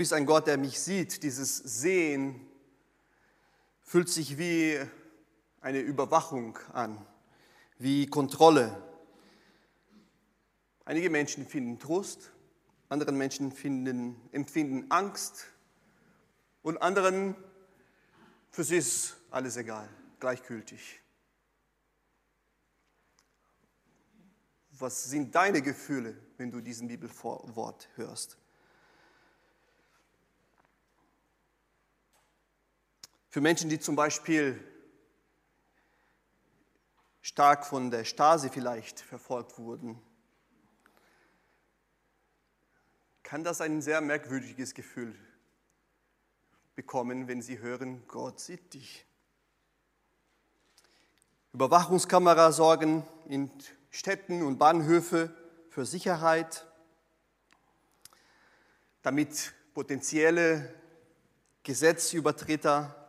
bist ein Gott, der mich sieht. Dieses Sehen fühlt sich wie eine Überwachung an, wie Kontrolle. Einige Menschen finden Trost, andere Menschen finden, empfinden Angst und anderen, für sie ist alles egal, gleichgültig. Was sind deine Gefühle, wenn du diesen Bibelwort hörst? Für Menschen, die zum Beispiel stark von der Stasi vielleicht verfolgt wurden, kann das ein sehr merkwürdiges Gefühl bekommen, wenn sie hören, Gott sieht dich. Überwachungskameras sorgen in Städten und Bahnhöfe für Sicherheit, damit potenzielle Gesetzübertreter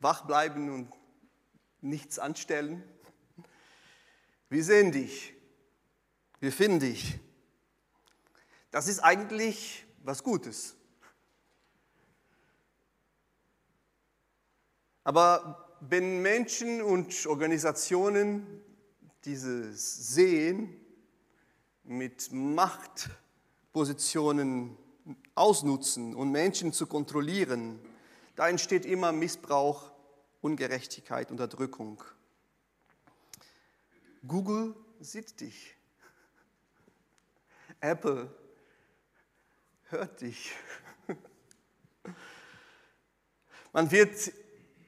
wach bleiben und nichts anstellen. Wir sehen dich, wir finden dich. Das ist eigentlich was Gutes. Aber wenn Menschen und Organisationen dieses Sehen mit Machtpositionen ausnutzen und Menschen zu kontrollieren, da entsteht immer Missbrauch, Ungerechtigkeit, Unterdrückung. Google sieht dich. Apple hört dich. Man wird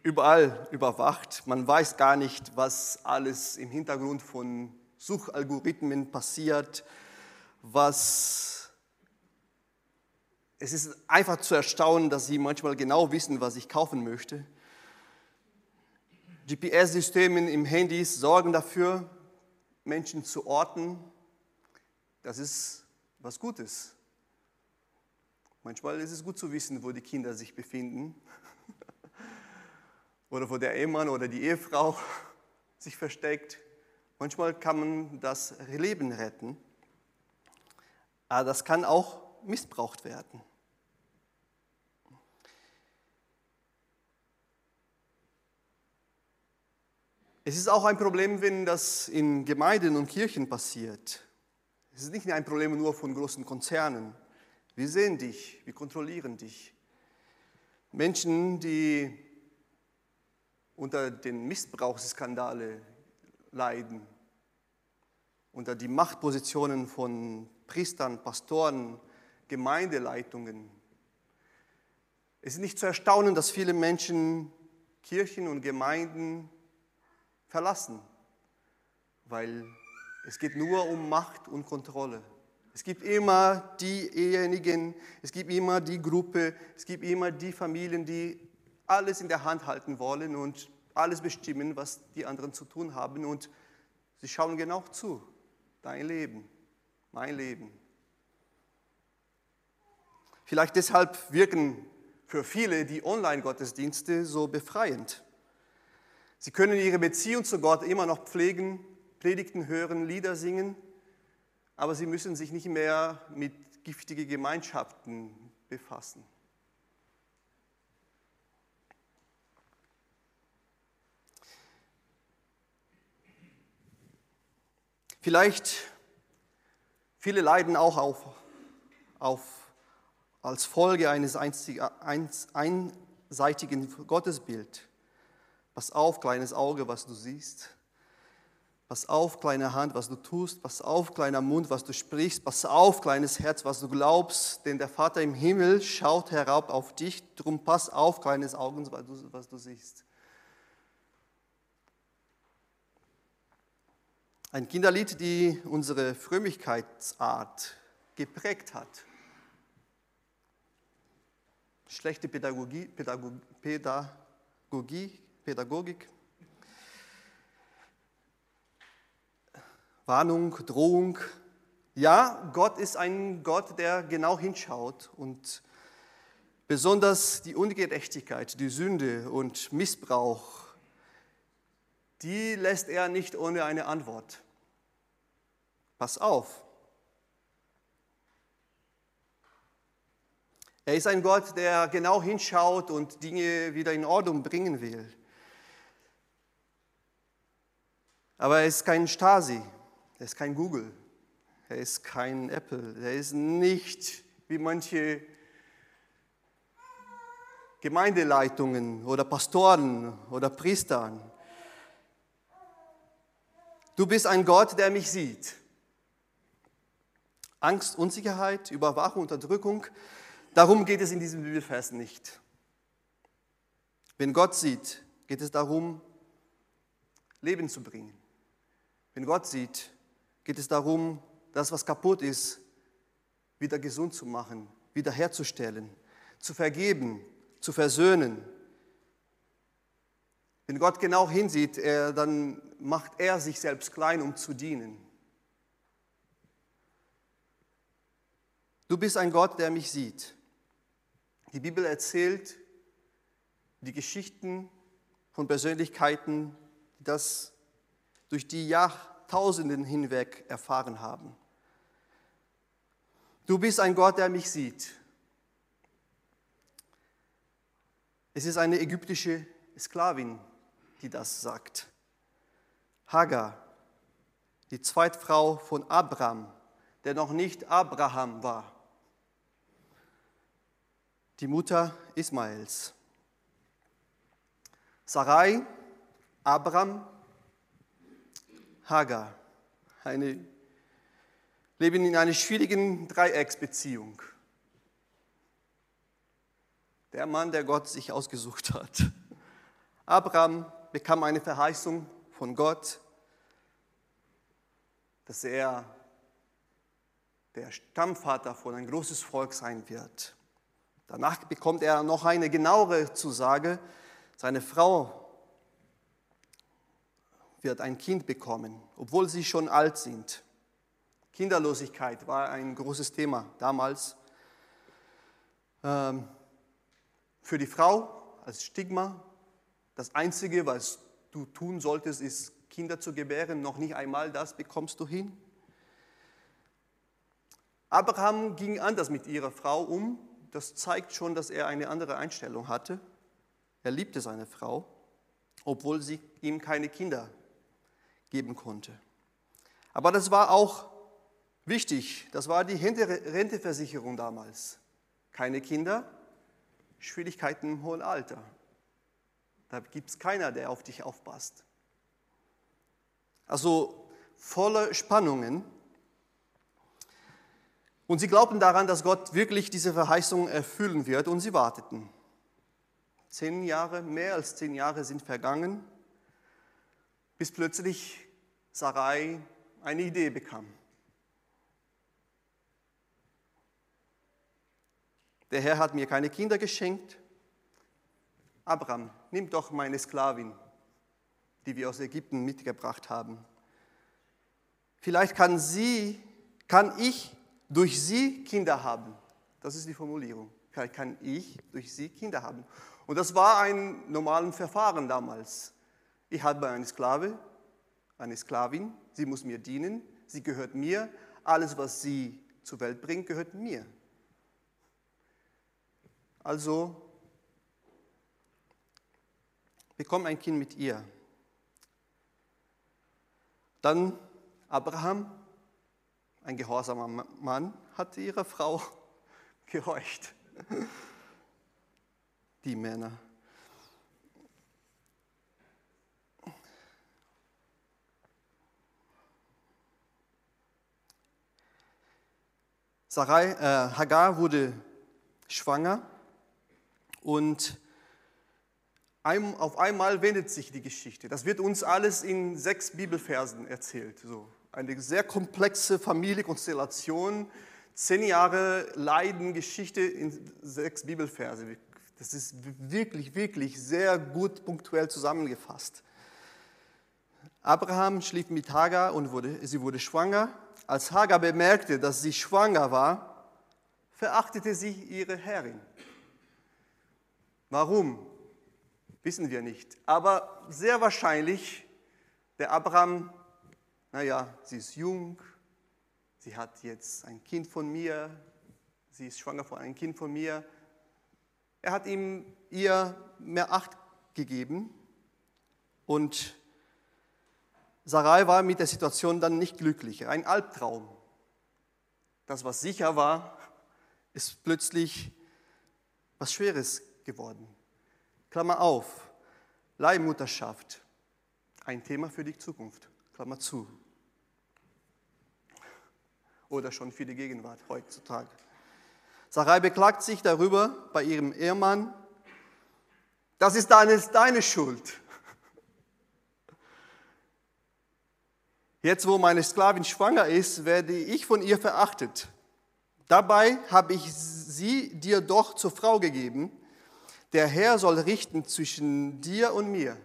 überall überwacht. Man weiß gar nicht, was alles im Hintergrund von Suchalgorithmen passiert, was es ist einfach zu erstaunen, dass sie manchmal genau wissen, was ich kaufen möchte. GPS-Systeme im Handys sorgen dafür, Menschen zu orten. Das ist was Gutes. Manchmal ist es gut zu wissen, wo die Kinder sich befinden oder wo der Ehemann oder die Ehefrau sich versteckt. Manchmal kann man das Leben retten, aber das kann auch missbraucht werden. Es ist auch ein Problem, wenn das in Gemeinden und Kirchen passiert. Es ist nicht ein Problem nur von großen Konzernen. Wir sehen dich, wir kontrollieren dich. Menschen, die unter den Missbrauchsskandale leiden, unter die Machtpositionen von Priestern, Pastoren, Gemeindeleitungen. Es ist nicht zu erstaunen, dass viele Menschen Kirchen und Gemeinden verlassen, weil es geht nur um Macht und Kontrolle. Es gibt immer diejenigen, es gibt immer die Gruppe, es gibt immer die Familien, die alles in der Hand halten wollen und alles bestimmen, was die anderen zu tun haben. Und sie schauen genau zu. Dein Leben, mein Leben. Vielleicht deshalb wirken für viele die Online-Gottesdienste so befreiend. Sie können ihre Beziehung zu Gott immer noch pflegen, Predigten hören, Lieder singen, aber sie müssen sich nicht mehr mit giftigen Gemeinschaften befassen. Vielleicht, viele leiden auch auf, auf, als Folge eines einseitigen Gottesbildes. Pass auf, kleines Auge, was du siehst. Pass auf, kleine Hand, was du tust. Pass auf, kleiner Mund, was du sprichst. Pass auf, kleines Herz, was du glaubst. Denn der Vater im Himmel schaut herab auf dich. Drum pass auf, kleines Auge, was du, was du siehst. Ein Kinderlied, die unsere Frömmigkeitsart geprägt hat. Schlechte Pädagogie, Pädagogie, Pädagogie Pädagogik. Warnung, Drohung. Ja, Gott ist ein Gott, der genau hinschaut und besonders die Ungerechtigkeit, die Sünde und Missbrauch, die lässt er nicht ohne eine Antwort. Pass auf. Er ist ein Gott, der genau hinschaut und Dinge wieder in Ordnung bringen will. Aber er ist kein Stasi, er ist kein Google, er ist kein Apple, er ist nicht wie manche Gemeindeleitungen oder Pastoren oder Priestern. Du bist ein Gott, der mich sieht. Angst, Unsicherheit, Überwachung, Unterdrückung, darum geht es in diesem Bibelvers nicht. Wenn Gott sieht, geht es darum, Leben zu bringen. Wenn Gott sieht, geht es darum, das, was kaputt ist, wieder gesund zu machen, wiederherzustellen, zu vergeben, zu versöhnen. Wenn Gott genau hinsieht, er, dann macht er sich selbst klein, um zu dienen. Du bist ein Gott, der mich sieht. Die Bibel erzählt die Geschichten von Persönlichkeiten, die das durch die Jahrtausenden hinweg erfahren haben. Du bist ein Gott, der mich sieht. Es ist eine ägyptische Sklavin, die das sagt. Hagar, die Zweitfrau von Abraham, der noch nicht Abraham war. Die Mutter Ismaels. Sarai, Abraham, Hagar. Eine, leben in einer schwierigen Dreiecksbeziehung der Mann, der Gott sich ausgesucht hat. Abraham bekam eine Verheißung von Gott, dass er der Stammvater von ein großes Volk sein wird. Danach bekommt er noch eine genauere Zusage. Seine Frau wird ein Kind bekommen, obwohl sie schon alt sind. Kinderlosigkeit war ein großes Thema damals. Ähm, für die Frau als Stigma, das Einzige, was du tun solltest, ist Kinder zu gebären. Noch nicht einmal das bekommst du hin. Abraham ging anders mit ihrer Frau um. Das zeigt schon, dass er eine andere Einstellung hatte. Er liebte seine Frau, obwohl sie ihm keine Kinder geben konnte. Aber das war auch wichtig. Das war die Renteversicherung damals. Keine Kinder, Schwierigkeiten im hohen Alter. Da gibt es keiner, der auf dich aufpasst. Also voller Spannungen. Und sie glaubten daran, dass Gott wirklich diese Verheißung erfüllen wird und sie warteten. Zehn Jahre, mehr als zehn Jahre sind vergangen, bis plötzlich Sarai eine Idee bekam. Der Herr hat mir keine Kinder geschenkt. Abraham, nimm doch meine Sklavin, die wir aus Ägypten mitgebracht haben. Vielleicht kann sie, kann ich durch sie Kinder haben. Das ist die Formulierung. Vielleicht kann ich durch sie Kinder haben. Und das war ein normales Verfahren damals. Ich habe eine Sklave, eine Sklavin, sie muss mir dienen, sie gehört mir, alles, was sie zur Welt bringt, gehört mir. Also bekomm ein Kind mit ihr. Dann Abraham, ein gehorsamer Mann, hat ihre Frau gehorcht. Die Männer. Sarai, äh, Hagar wurde schwanger und auf einmal wendet sich die Geschichte. Das wird uns alles in sechs Bibelversen erzählt. So eine sehr komplexe Familienkonstellation, zehn Jahre Leiden, Geschichte in sechs Bibelverse. Das ist wirklich, wirklich sehr gut punktuell zusammengefasst. Abraham schlief mit Hagar und wurde, sie wurde schwanger. Als Hagar bemerkte, dass sie schwanger war, verachtete sie ihre Herrin. Warum? Wissen wir nicht. Aber sehr wahrscheinlich, der Abraham, naja, sie ist jung, sie hat jetzt ein Kind von mir, sie ist schwanger von einem Kind von mir, Er hat ihm ihr mehr Acht gegeben und Sarai war mit der Situation dann nicht glücklich. Ein Albtraum. Das, was sicher war, ist plötzlich was Schweres geworden. Klammer auf, Leihmutterschaft, ein Thema für die Zukunft, Klammer zu. Oder schon für die Gegenwart heutzutage. Sarai beklagt sich darüber bei ihrem Ehemann, das ist deine, deine Schuld. Jetzt, wo meine Sklavin schwanger ist, werde ich von ihr verachtet. Dabei habe ich sie dir doch zur Frau gegeben. Der Herr soll richten zwischen dir und mir.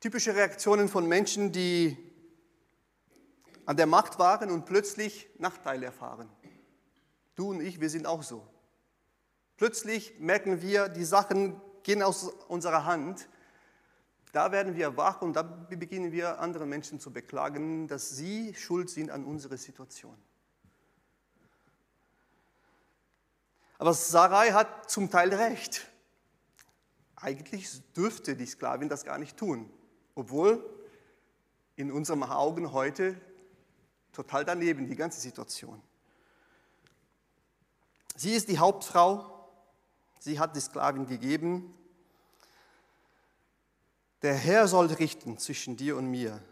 Typische Reaktionen von Menschen, die an der Macht waren und plötzlich Nachteile erfahren. Du und ich, wir sind auch so. Plötzlich merken wir, die Sachen gehen aus unserer Hand. Da werden wir wach und da beginnen wir andere Menschen zu beklagen, dass sie schuld sind an unserer Situation. Aber Sarai hat zum Teil recht. Eigentlich dürfte die Sklavin das gar nicht tun, obwohl in unseren Augen heute total daneben die ganze Situation. Sie ist die Hauptfrau, sie hat die Sklavin gegeben. Der Herr soll richten zwischen dir und mir,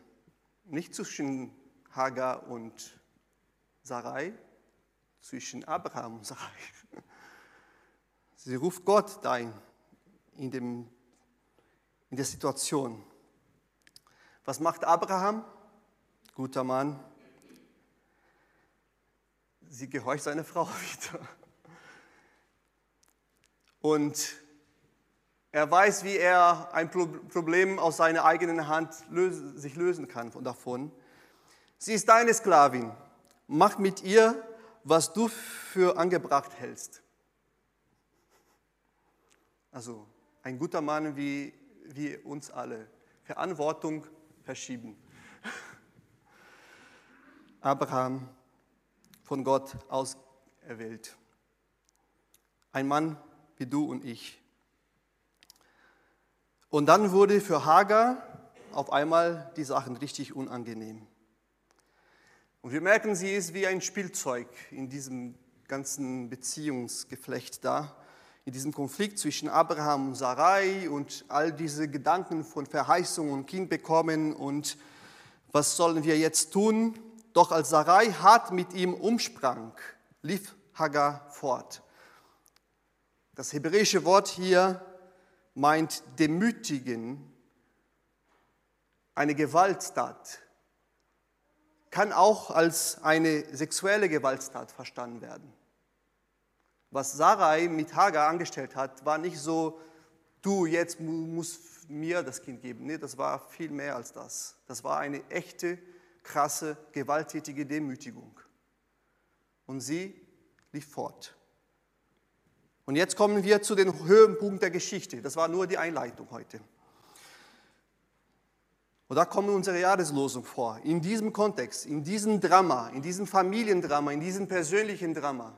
nicht zwischen Hagar und Sarai, zwischen Abraham und Sarai. Sie ruft Gott ein in, dem, in der Situation. Was macht Abraham? Guter Mann. Sie gehorcht seiner Frau wieder. Und er weiß, wie er ein Problem aus seiner eigenen Hand sich lösen kann davon. Sie ist deine Sklavin. Mach mit ihr, was du für angebracht hältst. Also ein guter Mann wie, wie uns alle. Verantwortung verschieben. Abraham von Gott auserwählt. Ein Mann wie du und ich. Und dann wurde für Hagar auf einmal die Sachen richtig unangenehm. Und wir merken, sie ist wie ein Spielzeug in diesem ganzen Beziehungsgeflecht da in diesem Konflikt zwischen Abraham und Sarai und all diese Gedanken von Verheißung und Kind bekommen und was sollen wir jetzt tun? Doch als Sarai hart mit ihm umsprang, lief Hagar fort. Das hebräische Wort hier meint demütigen, eine Gewalttat, kann auch als eine sexuelle Gewalttat verstanden werden was Sarai mit Hagar angestellt hat, war nicht so, du jetzt musst mir das Kind geben. Nee, das war viel mehr als das. Das war eine echte, krasse, gewalttätige Demütigung. Und sie lief fort. Und jetzt kommen wir zu den Höhepunkt der Geschichte. Das war nur die Einleitung heute. Und da kommt unsere Jahreslosung vor. In diesem Kontext, in diesem Drama, in diesem Familiendrama, in diesem persönlichen Drama.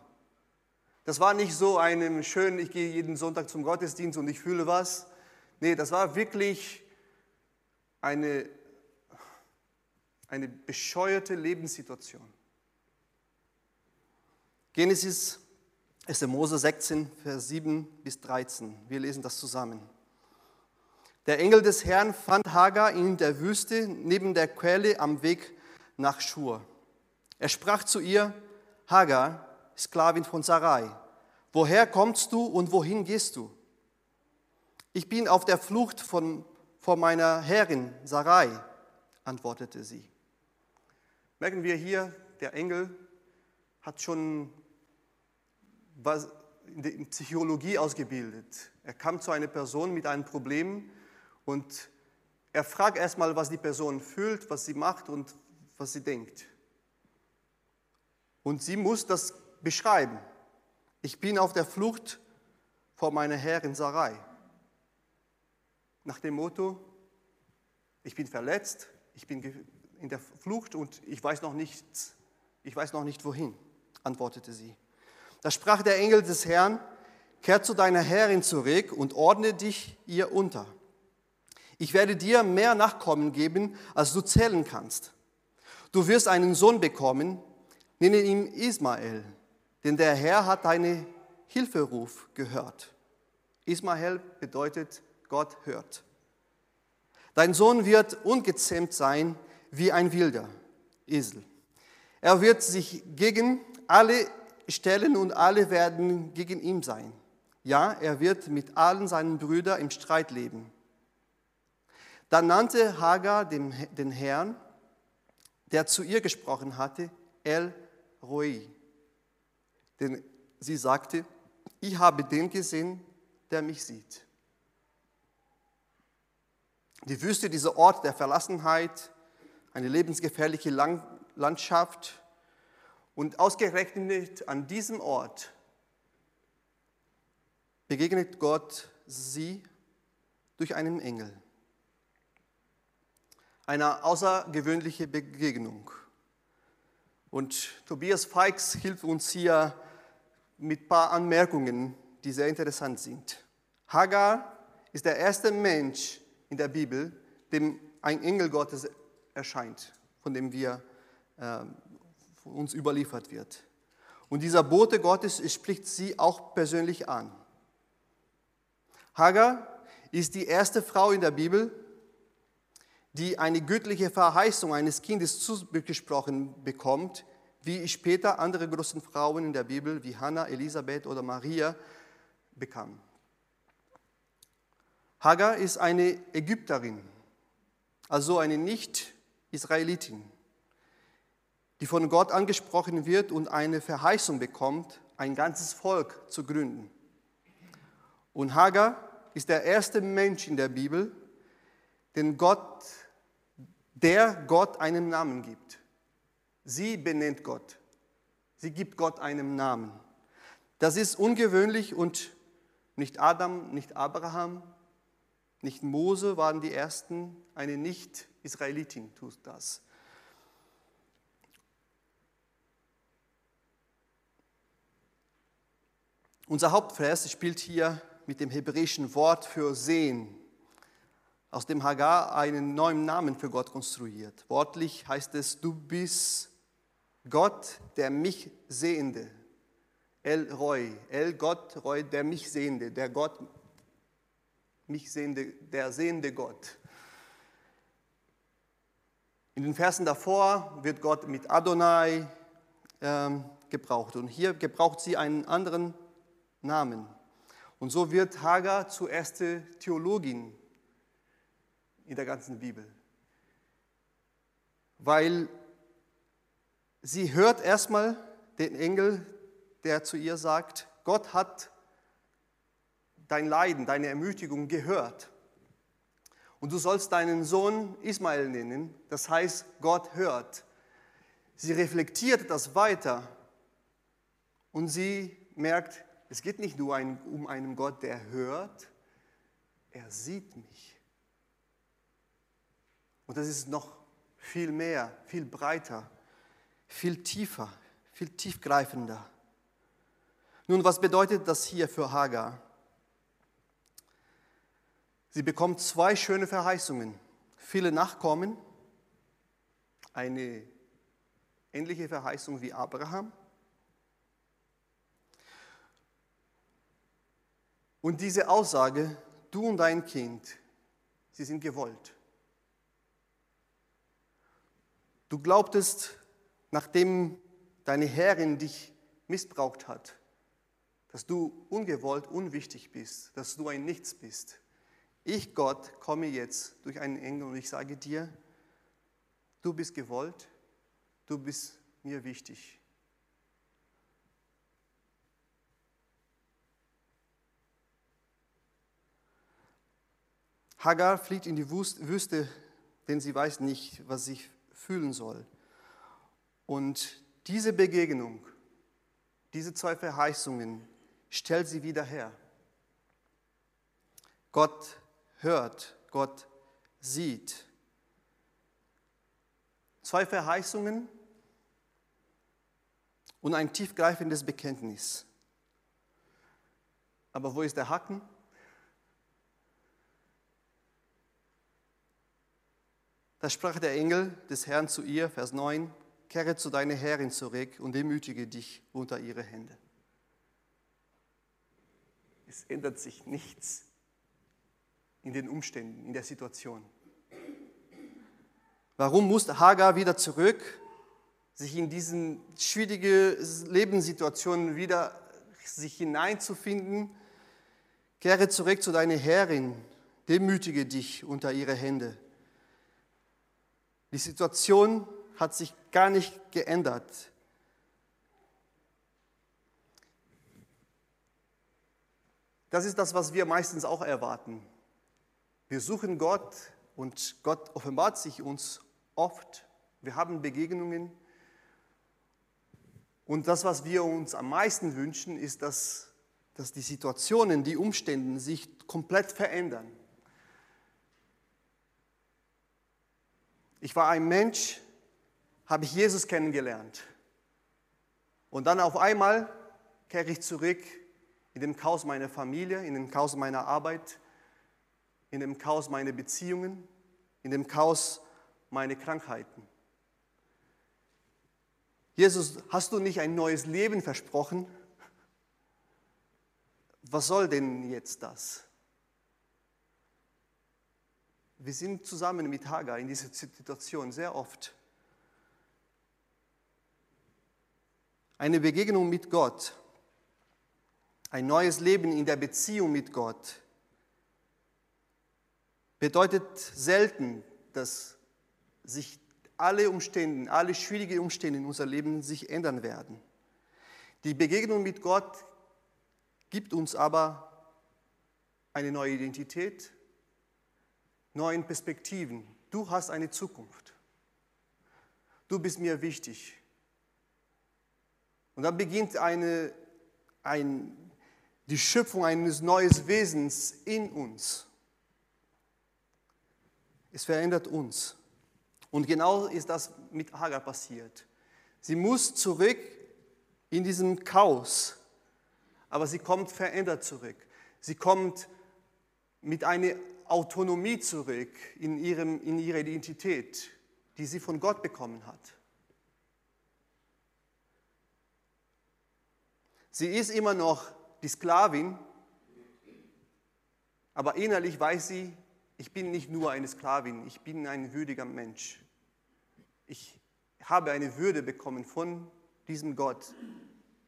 Das war nicht so ein schön, ich gehe jeden Sonntag zum Gottesdienst und ich fühle was. Nee, das war wirklich eine, eine bescheuerte Lebenssituation. Genesis 1. Mose 16, Vers 7 bis 13. Wir lesen das zusammen. Der Engel des Herrn fand Hagar in der Wüste neben der Quelle am Weg nach Schur. Er sprach zu ihr, Hagar, Sklavin von Sarai. Woher kommst du und wohin gehst du? Ich bin auf der Flucht von, vor meiner Herrin Sarai, antwortete sie. Merken wir hier, der Engel hat schon was in Psychologie ausgebildet. Er kam zu einer Person mit einem Problem und er fragt erstmal, was die Person fühlt, was sie macht und was sie denkt. Und sie muss das beschreiben. Ich bin auf der Flucht vor meiner Herrin Sarai. Nach dem Motto, ich bin verletzt, ich bin in der Flucht und ich weiß noch nichts. Ich weiß noch nicht wohin, antwortete sie. Da sprach der Engel des Herrn, kehr zu deiner Herrin zurück und ordne dich ihr unter. Ich werde dir mehr Nachkommen geben, als du zählen kannst. Du wirst einen Sohn bekommen, nenne ihn Ismael, denn der Herr hat deine Hilferuf gehört. Ismael bedeutet Gott hört. Dein Sohn wird ungezähmt sein wie ein wilder Esel. Er wird sich gegen alle stellen und alle werden gegen ihn sein. Ja, er wird mit allen seinen Brüdern im Streit leben. Dann nannte Hagar den, den Herrn, der zu ihr gesprochen hatte, El Roi. Denn sie sagte, ich habe den gesehen, der mich sieht. Die Wüste, dieser Ort der Verlassenheit, eine lebensgefährliche Landschaft. Und ausgerechnet an diesem Ort begegnet Gott sie durch einen Engel. Eine außergewöhnliche Begegnung. Und Tobias Feix hilft uns hier mit ein paar Anmerkungen, die sehr interessant sind. Hagar ist der erste Mensch in der Bibel, dem ein Engel Gottes erscheint, von dem wir äh, uns überliefert wird. Und dieser Bote Gottes spricht sie auch persönlich an. Hagar ist die erste Frau in der Bibel, die eine göttliche Verheißung eines Kindes zugesprochen bekommt, wie später andere großen Frauen in der Bibel wie Hannah, Elisabeth oder Maria bekamen. Hagar ist eine Ägypterin, also eine Nicht-Israelitin, die von Gott angesprochen wird und eine Verheißung bekommt, ein ganzes Volk zu gründen. Und Hagar ist der erste Mensch in der Bibel, den Gott, der Gott einen Namen gibt. Sie benennt Gott. Sie gibt Gott einen Namen. Das ist ungewöhnlich und nicht Adam, nicht Abraham, nicht Mose waren die ersten, eine Nicht-Israelitin tut das. Unser Hauptvers spielt hier mit dem hebräischen Wort für sehen, aus dem Hagar einen neuen Namen für Gott konstruiert. Wortlich heißt es, du bist Gott, der mich Sehende. El Roy, El Gott, Roy, der mich Sehende, der Gott, mich Sehende, der sehende Gott. In den Versen davor wird Gott mit Adonai ähm, gebraucht und hier gebraucht sie einen anderen Namen. Und so wird Hagar zur ersten Theologin in der ganzen Bibel. Weil sie hört erstmal den Engel, der zu ihr sagt, Gott hat dein Leiden, deine Ermutigung gehört. Und du sollst deinen Sohn Ismael nennen, das heißt, Gott hört. Sie reflektiert das weiter und sie merkt, es geht nicht nur um einen Gott, der hört, er sieht mich. Und das ist noch viel mehr, viel breiter viel tiefer, viel tiefgreifender. Nun, was bedeutet das hier für Hagar? Sie bekommt zwei schöne Verheißungen. Viele Nachkommen, eine ähnliche Verheißung wie Abraham. Und diese Aussage, du und dein Kind, sie sind gewollt. Du glaubtest, nachdem deine Herrin dich missbraucht hat, dass du ungewollt unwichtig bist, dass du ein Nichts bist. Ich, Gott, komme jetzt durch einen Engel und ich sage dir, du bist gewollt, du bist mir wichtig. Hagar fliegt in die Wüste, denn sie weiß nicht, was sie fühlen soll. Und diese Begegnung, diese zwei Verheißungen stellt sie wieder her. Gott hört, Gott sieht. Zwei Verheißungen, und ein tiefgreifendes Bekenntnis. Aber wo ist der Haken? Da sprach der Engel des Herrn zu ihr, Vers 9, kehre zu deiner Herrin zurück und demütige dich unter ihre Hände. Es ändert sich nichts in den Umständen, in der Situation. Warum musste Hagar wieder zurück, sich in diesen schwierige Lebenssituationen wieder sich hineinzufinden? Kehre zurück zu deiner Herrin, demütige dich unter ihre Hände. Die Situation hat sich gar nicht geändert. Das ist das, was wir meistens auch erwarten. Wir suchen Gott und Gott offenbart sich uns oft. Wir haben Begegnungen. Und das, was wir uns am meisten wünschen, ist, dass, dass die Situationen, die Umstände sich komplett verändern. Ich war ein Mensch, habe ich Jesus kennengelernt. Und dann auf einmal kehre ich zurück in den Chaos meiner Familie, in den Chaos meiner Arbeit, in dem Chaos meiner Beziehungen, in dem Chaos meiner Krankheiten. Jesus, hast du nicht ein neues Leben versprochen? Was soll denn jetzt das? Wir sind zusammen mit Hagar in dieser Situation sehr oft. Eine Begegnung mit Gott, ein neues Leben in der Beziehung mit Gott bedeutet selten, dass sich alle Umstände, alle schwierigen Umstände in unserem Leben sich ändern werden. Die Begegnung mit Gott gibt uns aber eine neue Identität, neuen Perspektiven. Du hast eine Zukunft. Du bist mir wichtig. Und dann beginnt eine, ein, die Schöpfung eines neuen Wesens in uns. Es verändert uns. Und genau ist das mit Hagar passiert. Sie muss zurück in diesem Chaos, aber sie kommt verändert zurück. Sie kommt mit einer Autonomie zurück in, ihrem, in ihrer Identität, die sie von Gott bekommen hat. Sie ist immer noch die Sklavin, aber innerlich weiß sie, ich bin nicht nur eine Sklavin, ich bin ein würdiger Mensch. Ich habe eine Würde bekommen von diesem Gott,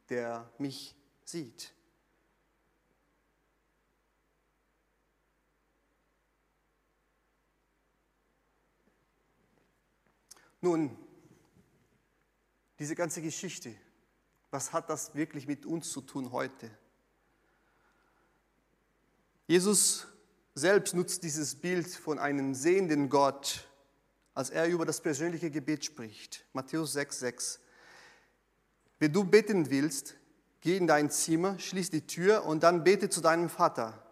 der mich sieht. Nun, diese ganze Geschichte, was hat das wirklich mit uns zu tun heute? Jesus selbst nutzt dieses Bild von einem sehenden Gott, als er über das persönliche Gebet spricht. Matthäus 6, 6. Wenn du beten willst, geh in dein Zimmer, schließ die Tür und dann bete zu deinem Vater,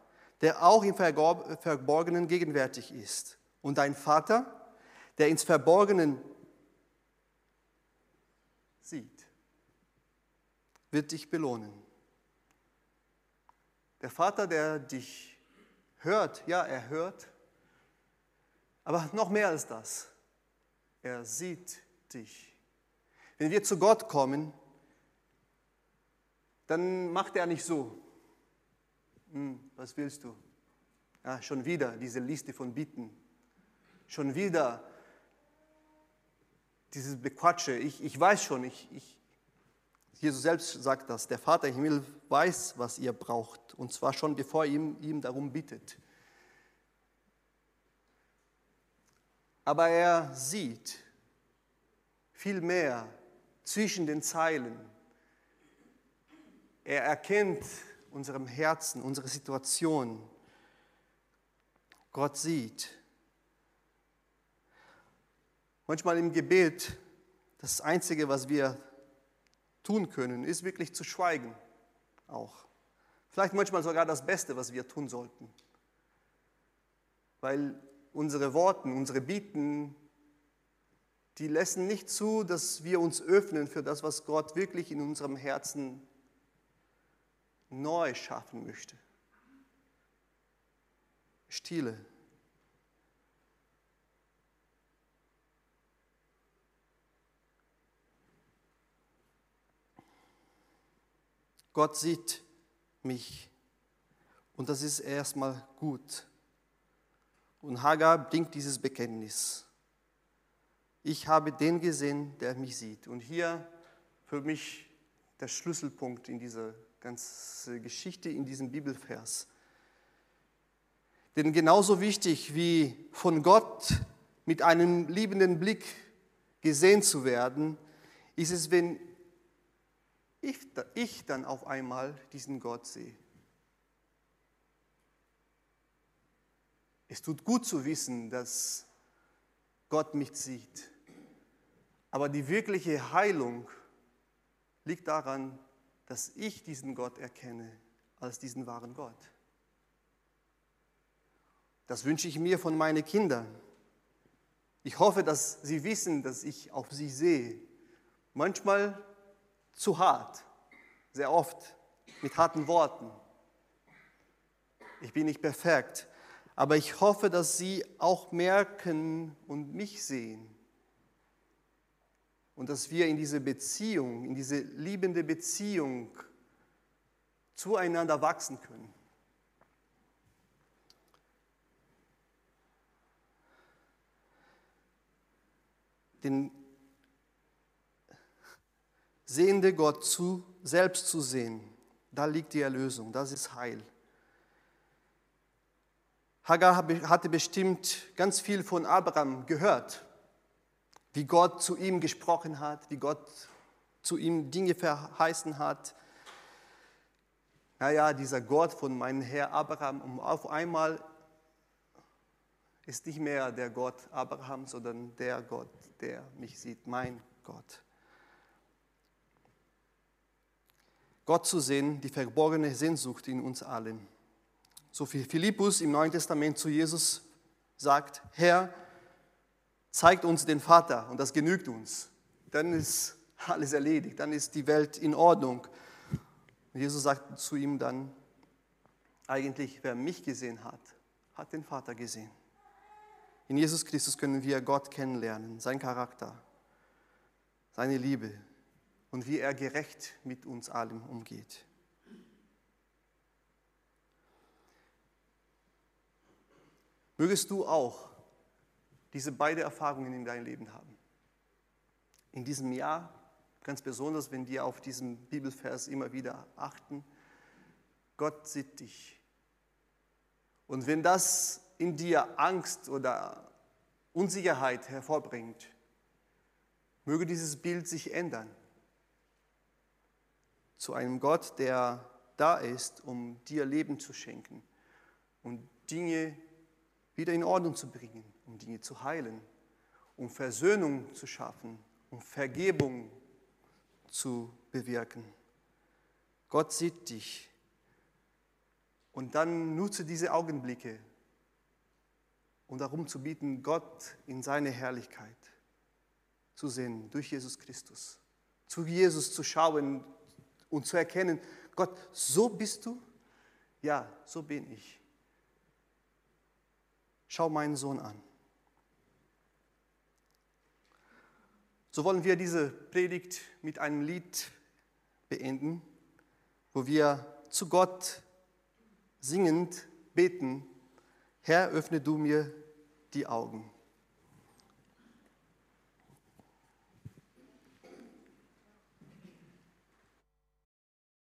der auch im Verborgenen gegenwärtig ist. Und dein Vater, der ins Verborgenen sieht, wird dich belohnen. Der Vater, der dich hört, ja, er hört, aber noch mehr als das, er sieht dich. Wenn wir zu Gott kommen, dann macht er nicht so, hm, was willst du? Ja, schon wieder diese Liste von Bitten, schon wieder dieses Bequatsche, ich, ich weiß schon, ich, ich, Jesus selbst sagt das, der Vater im Himmel weiß, was ihr braucht, und zwar schon bevor ihr ihm, ihm darum bittet. Aber er sieht viel mehr zwischen den Zeilen. Er erkennt unserem Herzen, unsere Situation. Gott sieht. Manchmal im Gebet, das Einzige, was wir tun können, ist wirklich zu schweigen auch. Vielleicht manchmal sogar das Beste, was wir tun sollten. Weil unsere Worte, unsere Bieten die lassen nicht zu, dass wir uns öffnen für das, was Gott wirklich in unserem Herzen neu schaffen möchte. Stille. Gott sieht mich und das ist erstmal gut. Und Hagar bringt dieses Bekenntnis. Ich habe den gesehen, der mich sieht. Und hier für mich der Schlüsselpunkt in dieser ganzen Geschichte, in diesem Bibelvers. Denn genauso wichtig wie von Gott mit einem liebenden Blick gesehen zu werden, ist es, wenn ich, dann auf einmal diesen Gott sehe. Es tut gut zu wissen, dass Gott mich sieht. Aber die wirkliche Heilung liegt daran, dass ich diesen Gott erkenne als diesen wahren Gott. Das wünsche ich mir von meinen Kindern. Ich hoffe, dass sie wissen, dass ich auf sie sehe. Manchmal zu hart, sehr oft mit harten Worten. Ich bin nicht perfekt, aber ich hoffe, dass Sie auch merken und mich sehen. Und dass wir in diese Beziehung, in diese liebende Beziehung zueinander wachsen können. Den sehende Gott zu, selbst zu sehen, da liegt die Erlösung, das ist Heil. Hagar hatte bestimmt ganz viel von Abraham gehört, wie Gott zu ihm gesprochen hat, wie Gott zu ihm Dinge verheißen hat. Naja, dieser Gott von meinem Herr Abraham, um auf einmal ist nicht mehr der Gott Abraham, sondern der Gott, der mich sieht, mein Gott. Gott zu sehen, die verborgene Sehnsucht in uns allen so wie Philippus im Neuen Testament zu Jesus sagt, Herr, zeigt uns den Vater und das genügt uns. Dann ist alles erledigt, dann ist die Welt in Ordnung. Und Jesus sagt zu ihm dann, eigentlich wer mich gesehen hat, hat den Vater gesehen. In Jesus Christus können wir Gott kennenlernen, sein Charakter, seine Liebe und wie er gerecht mit uns allen umgeht. Mögest du auch diese beiden Erfahrungen in deinem Leben haben. In diesem Jahr, ganz besonders, wenn wir auf diesen Bibelvers immer wieder achten, Gott sieht dich. Und wenn das in dir Angst oder Unsicherheit hervorbringt, möge dieses Bild sich ändern zu einem Gott, der da ist, um dir Leben zu schenken und Dinge wieder in Ordnung zu bringen, um Dinge zu heilen, um Versöhnung zu schaffen, um Vergebung zu bewirken. Gott sieht dich. Und dann nutze diese Augenblicke, um darum zu bieten, Gott in seine Herrlichkeit zu sehen durch Jesus Christus. Zu Jesus zu schauen und zu erkennen, Gott, so bist du? Ja, so bin ich. Schau meinen Sohn an. So wollen wir diese Predigt mit einem Lied beenden, wo wir zu Gott singend beten, Herr, öffne du mir die Augen.